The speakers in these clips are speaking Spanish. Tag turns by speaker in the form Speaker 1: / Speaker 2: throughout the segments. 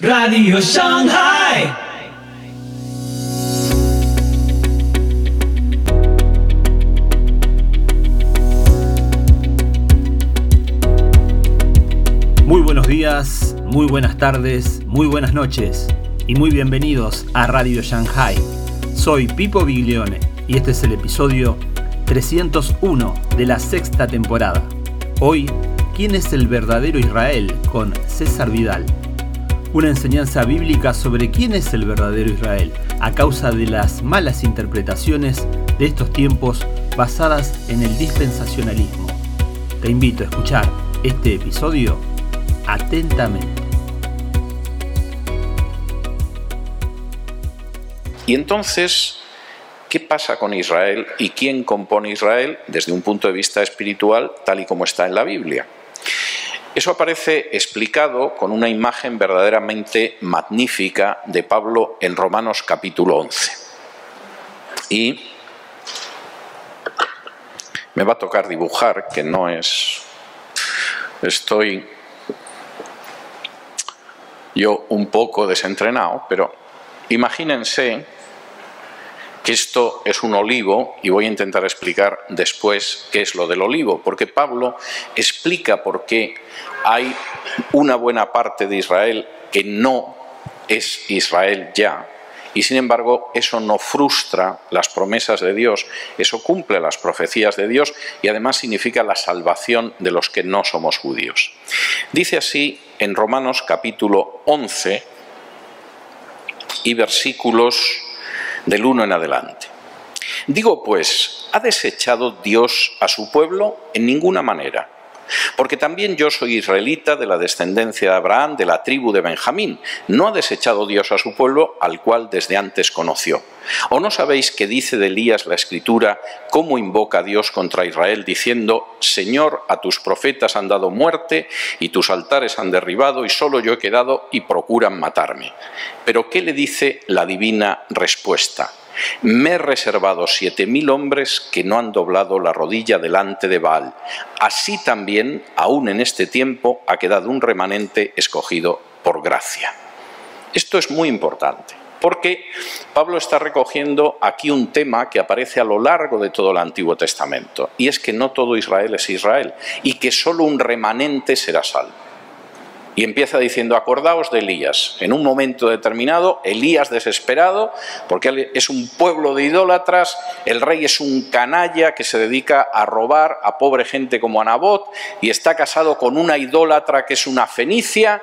Speaker 1: Radio Shanghai.
Speaker 2: Muy buenos días, muy buenas tardes, muy buenas noches y muy bienvenidos a Radio Shanghai. Soy Pipo Biglione y este es el episodio 301 de la sexta temporada. Hoy, ¿quién es el verdadero Israel? con César Vidal. Una enseñanza bíblica sobre quién es el verdadero Israel a causa de las malas interpretaciones de estos tiempos basadas en el dispensacionalismo. Te invito a escuchar este episodio atentamente.
Speaker 3: Y entonces, ¿qué pasa con Israel y quién compone Israel desde un punto de vista espiritual tal y como está en la Biblia? Eso aparece explicado con una imagen verdaderamente magnífica de Pablo en Romanos capítulo 11. Y me va a tocar dibujar, que no es... Estoy yo un poco desentrenado, pero imagínense esto es un olivo y voy a intentar explicar después qué es lo del olivo, porque Pablo explica por qué hay una buena parte de Israel que no es Israel ya, y sin embargo eso no frustra las promesas de Dios, eso cumple las profecías de Dios y además significa la salvación de los que no somos judíos. Dice así en Romanos capítulo 11 y versículos del 1 en adelante. Digo pues, ¿ha desechado Dios a su pueblo? En ninguna manera. Porque también yo soy israelita de la descendencia de Abraham, de la tribu de Benjamín. No ha desechado Dios a su pueblo, al cual desde antes conoció. ¿O no sabéis que dice de Elías la escritura cómo invoca a Dios contra Israel, diciendo, Señor, a tus profetas han dado muerte y tus altares han derribado y solo yo he quedado y procuran matarme? Pero ¿qué le dice la divina respuesta? Me he reservado siete mil hombres que no han doblado la rodilla delante de Baal. Así también, aún en este tiempo, ha quedado un remanente escogido por gracia. Esto es muy importante, porque Pablo está recogiendo aquí un tema que aparece a lo largo de todo el Antiguo Testamento, y es que no todo Israel es Israel, y que solo un remanente será salvo. Y empieza diciendo, acordaos de Elías. En un momento determinado, Elías desesperado, porque es un pueblo de idólatras, el rey es un canalla que se dedica a robar a pobre gente como Anabot y está casado con una idólatra que es una fenicia.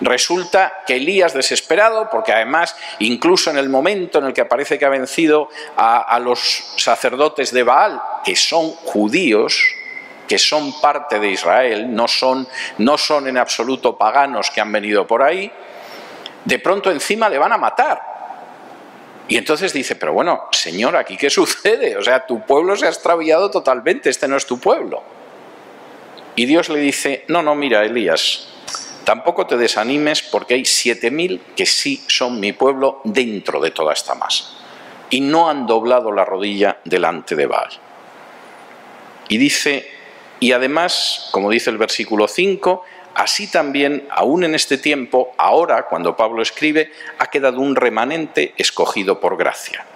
Speaker 3: Resulta que Elías desesperado, porque además incluso en el momento en el que aparece que ha vencido a, a los sacerdotes de Baal, que son judíos, que son parte de Israel, no son, no son en absoluto paganos que han venido por ahí, de pronto encima le van a matar. Y entonces dice, pero bueno, Señor, ¿aquí qué sucede? O sea, tu pueblo se ha extraviado totalmente, este no es tu pueblo. Y Dios le dice, no, no, mira, Elías, tampoco te desanimes porque hay siete mil que sí son mi pueblo dentro de toda esta masa. Y no han doblado la rodilla delante de Baal. Y dice, y además, como dice el versículo 5, así también, aún en este tiempo, ahora, cuando Pablo escribe, ha quedado un remanente escogido por gracia.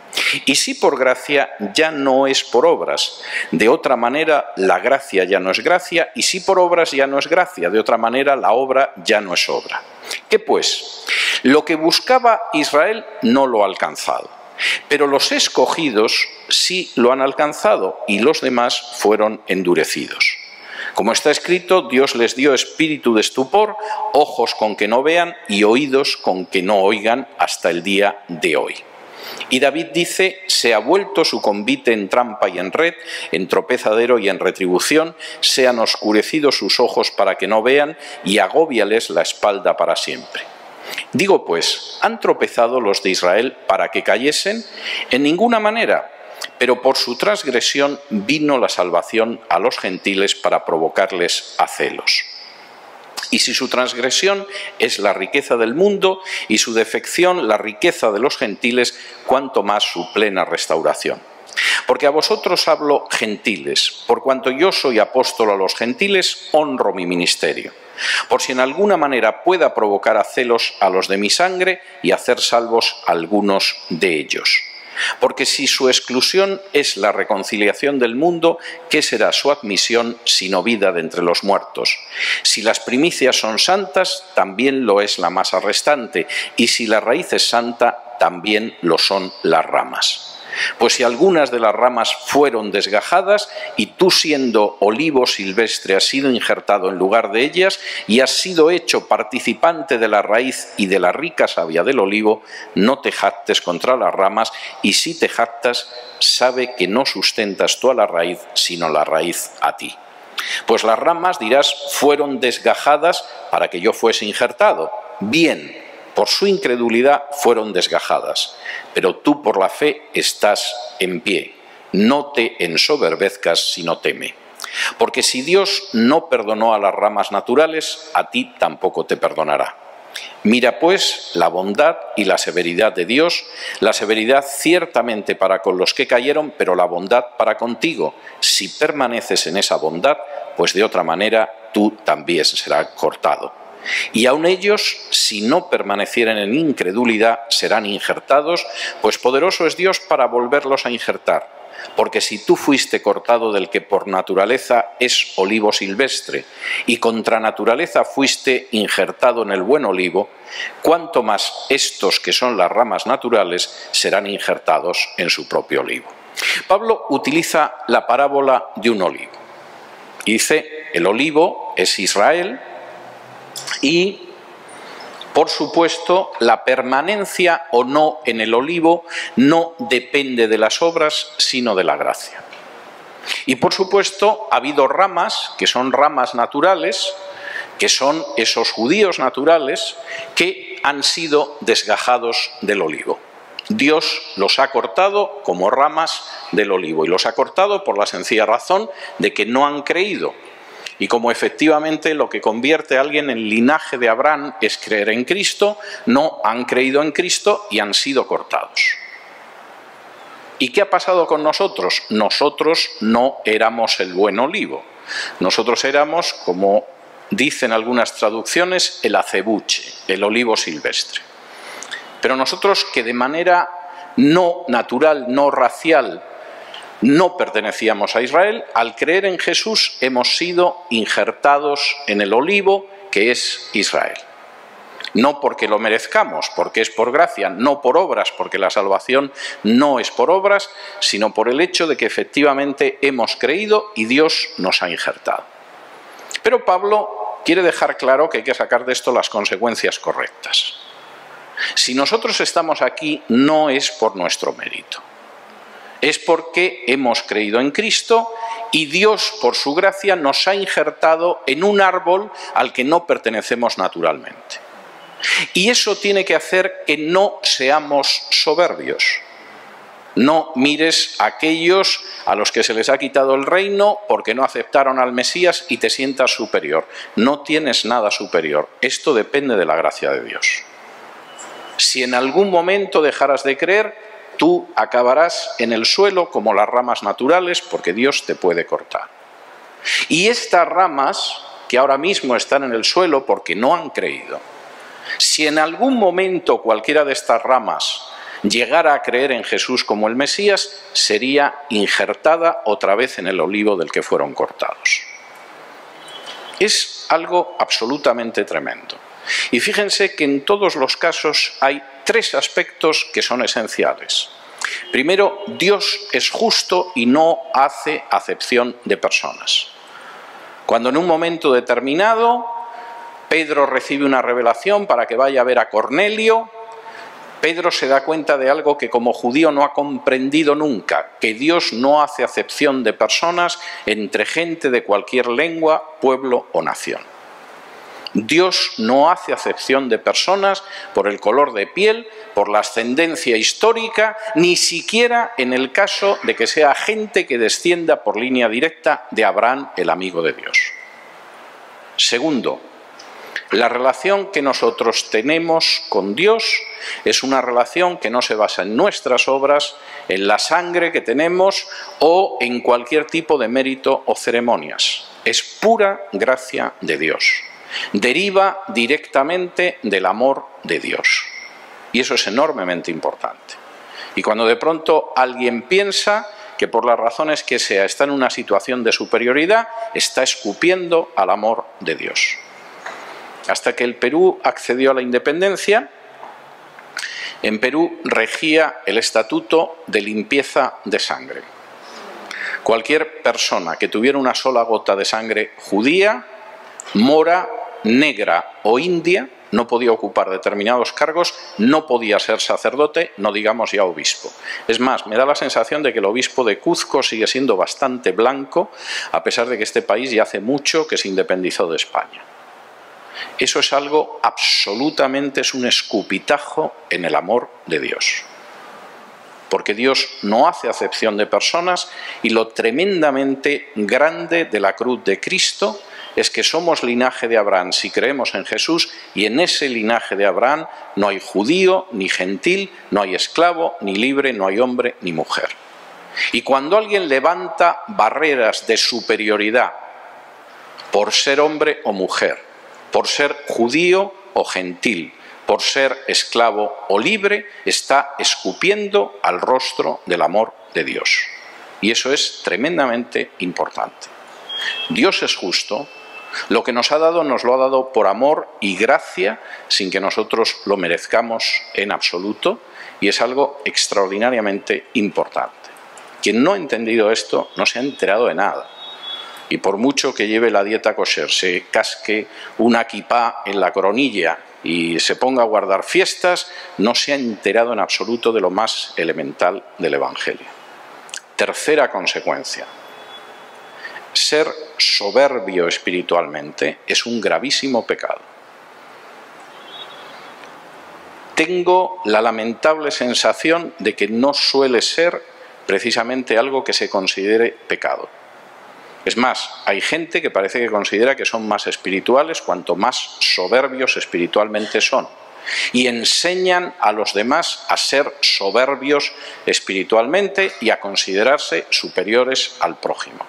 Speaker 3: Y si por gracia ya no es por obras. De otra manera, la gracia ya no es gracia, y si por obras ya no es gracia. De otra manera, la obra ya no es obra. ¿Qué pues? Lo que buscaba Israel no lo ha alcanzado. Pero los escogidos sí lo han alcanzado y los demás fueron endurecidos. Como está escrito, Dios les dio espíritu de estupor, ojos con que no vean y oídos con que no oigan hasta el día de hoy. Y David dice, se ha vuelto su convite en trampa y en red, en tropezadero y en retribución, sean oscurecidos sus ojos para que no vean y agóbiales la espalda para siempre. Digo pues, ¿han tropezado los de Israel para que cayesen? En ninguna manera, pero por su transgresión vino la salvación a los gentiles para provocarles a celos. Y si su transgresión es la riqueza del mundo y su defección la riqueza de los gentiles, cuanto más su plena restauración. Porque a vosotros hablo gentiles, por cuanto yo soy apóstol a los gentiles, honro mi ministerio por si en alguna manera pueda provocar a celos a los de mi sangre y hacer salvos algunos de ellos. Porque si su exclusión es la reconciliación del mundo, ¿qué será su admisión sino vida de entre los muertos? Si las primicias son santas, también lo es la masa restante, y si la raíz es santa, también lo son las ramas. Pues si algunas de las ramas fueron desgajadas y tú siendo olivo silvestre has sido injertado en lugar de ellas y has sido hecho participante de la raíz y de la rica savia del olivo, no te jactes contra las ramas y si te jactas, sabe que no sustentas tú a la raíz, sino la raíz a ti. Pues las ramas, dirás, fueron desgajadas para que yo fuese injertado. Bien, por su incredulidad fueron desgajadas, pero tú por la fe estás en pie. No te ensoberbezcas, sino teme. Porque si Dios no perdonó a las ramas naturales, a ti tampoco te perdonará. Mira pues la bondad y la severidad de Dios, la severidad ciertamente para con los que cayeron, pero la bondad para contigo. Si permaneces en esa bondad, pues de otra manera tú también serás cortado. Y aun ellos, si no permanecieren en incredulidad, serán injertados, pues poderoso es Dios para volverlos a injertar. Porque si tú fuiste cortado del que por naturaleza es olivo silvestre, y contra naturaleza fuiste injertado en el buen olivo, cuánto más estos que son las ramas naturales serán injertados en su propio olivo. Pablo utiliza la parábola de un olivo. Dice, el olivo es Israel, y, por supuesto, la permanencia o no en el olivo no depende de las obras, sino de la gracia. Y, por supuesto, ha habido ramas, que son ramas naturales, que son esos judíos naturales, que han sido desgajados del olivo. Dios los ha cortado como ramas del olivo y los ha cortado por la sencilla razón de que no han creído y como efectivamente lo que convierte a alguien en linaje de Abraham es creer en Cristo, no han creído en Cristo y han sido cortados. ¿Y qué ha pasado con nosotros? Nosotros no éramos el buen olivo. Nosotros éramos, como dicen algunas traducciones, el acebuche, el olivo silvestre. Pero nosotros que de manera no natural, no racial, no pertenecíamos a Israel, al creer en Jesús hemos sido injertados en el olivo que es Israel. No porque lo merezcamos, porque es por gracia, no por obras, porque la salvación no es por obras, sino por el hecho de que efectivamente hemos creído y Dios nos ha injertado. Pero Pablo quiere dejar claro que hay que sacar de esto las consecuencias correctas. Si nosotros estamos aquí no es por nuestro mérito es porque hemos creído en Cristo y Dios, por su gracia, nos ha injertado en un árbol al que no pertenecemos naturalmente. Y eso tiene que hacer que no seamos soberbios. No mires a aquellos a los que se les ha quitado el reino porque no aceptaron al Mesías y te sientas superior. No tienes nada superior. Esto depende de la gracia de Dios. Si en algún momento dejaras de creer, tú acabarás en el suelo como las ramas naturales porque Dios te puede cortar. Y estas ramas que ahora mismo están en el suelo porque no han creído, si en algún momento cualquiera de estas ramas llegara a creer en Jesús como el Mesías, sería injertada otra vez en el olivo del que fueron cortados. Es algo absolutamente tremendo. Y fíjense que en todos los casos hay tres aspectos que son esenciales. Primero, Dios es justo y no hace acepción de personas. Cuando en un momento determinado Pedro recibe una revelación para que vaya a ver a Cornelio, Pedro se da cuenta de algo que como judío no ha comprendido nunca, que Dios no hace acepción de personas entre gente de cualquier lengua, pueblo o nación. Dios no hace acepción de personas por el color de piel, por la ascendencia histórica, ni siquiera en el caso de que sea gente que descienda por línea directa de Abraham, el amigo de Dios. Segundo, la relación que nosotros tenemos con Dios es una relación que no se basa en nuestras obras, en la sangre que tenemos o en cualquier tipo de mérito o ceremonias. Es pura gracia de Dios. Deriva directamente del amor de Dios. Y eso es enormemente importante. Y cuando de pronto alguien piensa que por las razones que sea está en una situación de superioridad, está escupiendo al amor de Dios. Hasta que el Perú accedió a la independencia, en Perú regía el estatuto de limpieza de sangre. Cualquier persona que tuviera una sola gota de sangre judía, mora, negra o india no podía ocupar determinados cargos, no podía ser sacerdote, no digamos ya obispo. Es más, me da la sensación de que el obispo de Cuzco sigue siendo bastante blanco, a pesar de que este país ya hace mucho que se independizó de España. Eso es algo absolutamente, es un escupitajo en el amor de Dios. Porque Dios no hace acepción de personas y lo tremendamente grande de la cruz de Cristo es que somos linaje de Abraham si creemos en Jesús y en ese linaje de Abraham no hay judío ni gentil, no hay esclavo ni libre, no hay hombre ni mujer. Y cuando alguien levanta barreras de superioridad por ser hombre o mujer, por ser judío o gentil, por ser esclavo o libre, está escupiendo al rostro del amor de Dios. Y eso es tremendamente importante. Dios es justo lo que nos ha dado nos lo ha dado por amor y gracia, sin que nosotros lo merezcamos en absoluto, y es algo extraordinariamente importante. Quien no ha entendido esto no se ha enterado de nada. Y por mucho que lleve la dieta kosher, se casque una kipá en la coronilla y se ponga a guardar fiestas, no se ha enterado en absoluto de lo más elemental del Evangelio. Tercera consecuencia, ser soberbio espiritualmente es un gravísimo pecado. Tengo la lamentable sensación de que no suele ser precisamente algo que se considere pecado. Es más, hay gente que parece que considera que son más espirituales cuanto más soberbios espiritualmente son. Y enseñan a los demás a ser soberbios espiritualmente y a considerarse superiores al prójimo.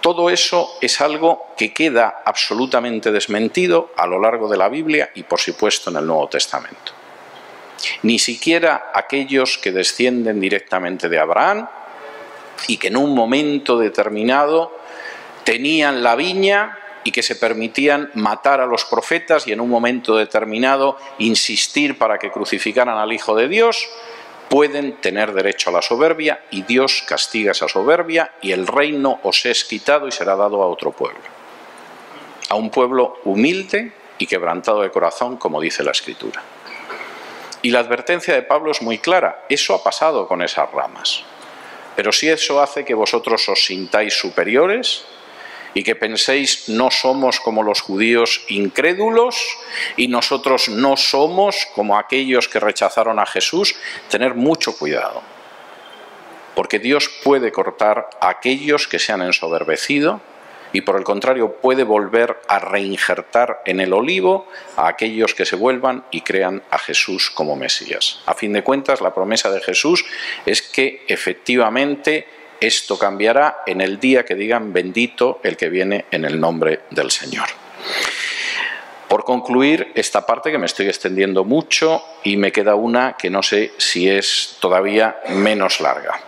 Speaker 3: Todo eso es algo que queda absolutamente desmentido a lo largo de la Biblia y por supuesto en el Nuevo Testamento. Ni siquiera aquellos que descienden directamente de Abraham y que en un momento determinado tenían la viña y que se permitían matar a los profetas y en un momento determinado insistir para que crucificaran al Hijo de Dios, pueden tener derecho a la soberbia y Dios castiga esa soberbia y el reino os es quitado y será dado a otro pueblo. A un pueblo humilde y quebrantado de corazón, como dice la Escritura. Y la advertencia de Pablo es muy clara, eso ha pasado con esas ramas. Pero si eso hace que vosotros os sintáis superiores, y que penséis no somos como los judíos incrédulos y nosotros no somos como aquellos que rechazaron a Jesús, tener mucho cuidado. Porque Dios puede cortar a aquellos que se han ensoberbecido y por el contrario puede volver a reinjertar en el olivo a aquellos que se vuelvan y crean a Jesús como Mesías. A fin de cuentas, la promesa de Jesús es que efectivamente esto cambiará en el día que digan bendito el que viene en el nombre del Señor. Por concluir esta parte que me estoy extendiendo mucho y me queda una que no sé si es todavía menos larga.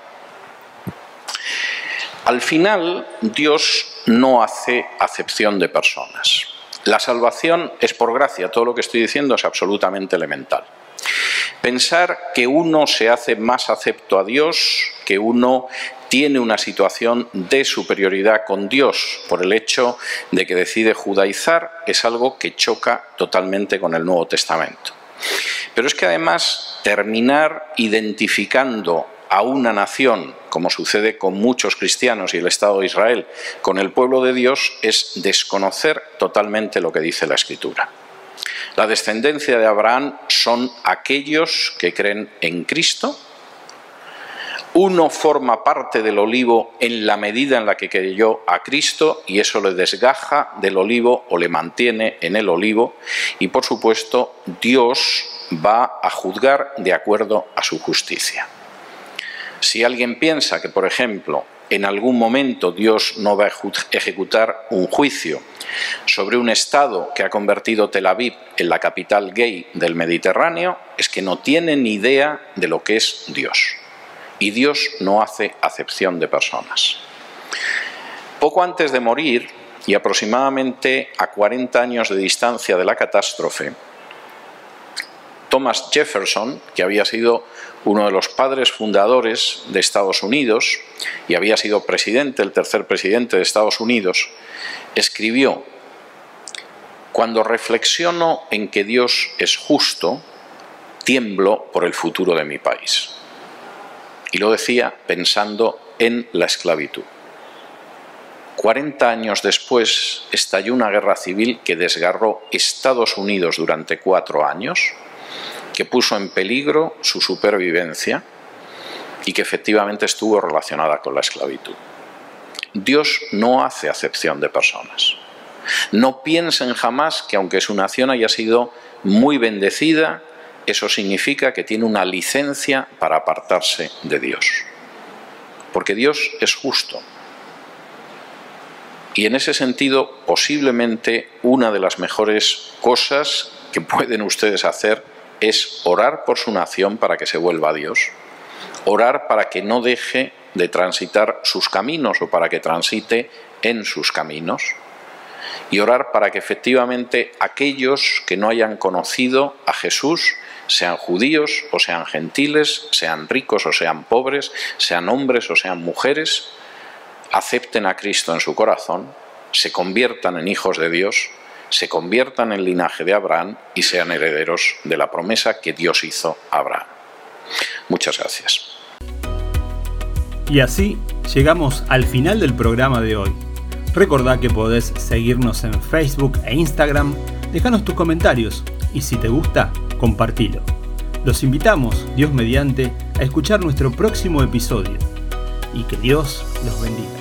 Speaker 3: Al final Dios no hace acepción de personas. La salvación es por gracia, todo lo que estoy diciendo es absolutamente elemental. Pensar que uno se hace más acepto a Dios, que uno tiene una situación de superioridad con Dios por el hecho de que decide judaizar es algo que choca totalmente con el Nuevo Testamento. Pero es que además terminar identificando a una nación, como sucede con muchos cristianos y el Estado de Israel, con el pueblo de Dios, es desconocer totalmente lo que dice la Escritura. La descendencia de Abraham son aquellos que creen en Cristo, uno forma parte del olivo en la medida en la que creyó a Cristo y eso le desgaja del olivo o le mantiene en el olivo y por supuesto Dios va a juzgar de acuerdo a su justicia. Si alguien piensa que, por ejemplo, en algún momento Dios no va a ejecutar un juicio sobre un Estado que ha convertido Tel Aviv en la capital gay del Mediterráneo, es que no tiene ni idea de lo que es Dios. Y Dios no hace acepción de personas. Poco antes de morir, y aproximadamente a 40 años de distancia de la catástrofe, Thomas Jefferson, que había sido uno de los padres fundadores de Estados Unidos y había sido presidente, el tercer presidente de Estados Unidos, escribió, Cuando reflexiono en que Dios es justo, tiemblo por el futuro de mi país. Y lo decía pensando en la esclavitud. 40 años después estalló una guerra civil que desgarró Estados Unidos durante cuatro años, que puso en peligro su supervivencia y que efectivamente estuvo relacionada con la esclavitud. Dios no hace acepción de personas. No piensen jamás que aunque su nación haya sido muy bendecida, eso significa que tiene una licencia para apartarse de Dios. Porque Dios es justo y en ese sentido, posiblemente una de las mejores cosas que pueden ustedes hacer es orar por su nación para que se vuelva a Dios, orar para que no deje de transitar sus caminos o para que transite en sus caminos, y orar para que efectivamente aquellos que no hayan conocido a Jesús, sean judíos o sean gentiles, sean ricos o sean pobres, sean hombres o sean mujeres, acepten a Cristo en su corazón, se conviertan en hijos de Dios, se conviertan en linaje de Abraham y sean herederos de la promesa que Dios hizo a Abraham. Muchas gracias.
Speaker 2: Y así llegamos al final del programa de hoy. Recordá que podés seguirnos en Facebook e Instagram, dejanos tus comentarios y si te gusta, compartilo. Los invitamos, Dios mediante, a escuchar nuestro próximo episodio y que Dios los bendiga.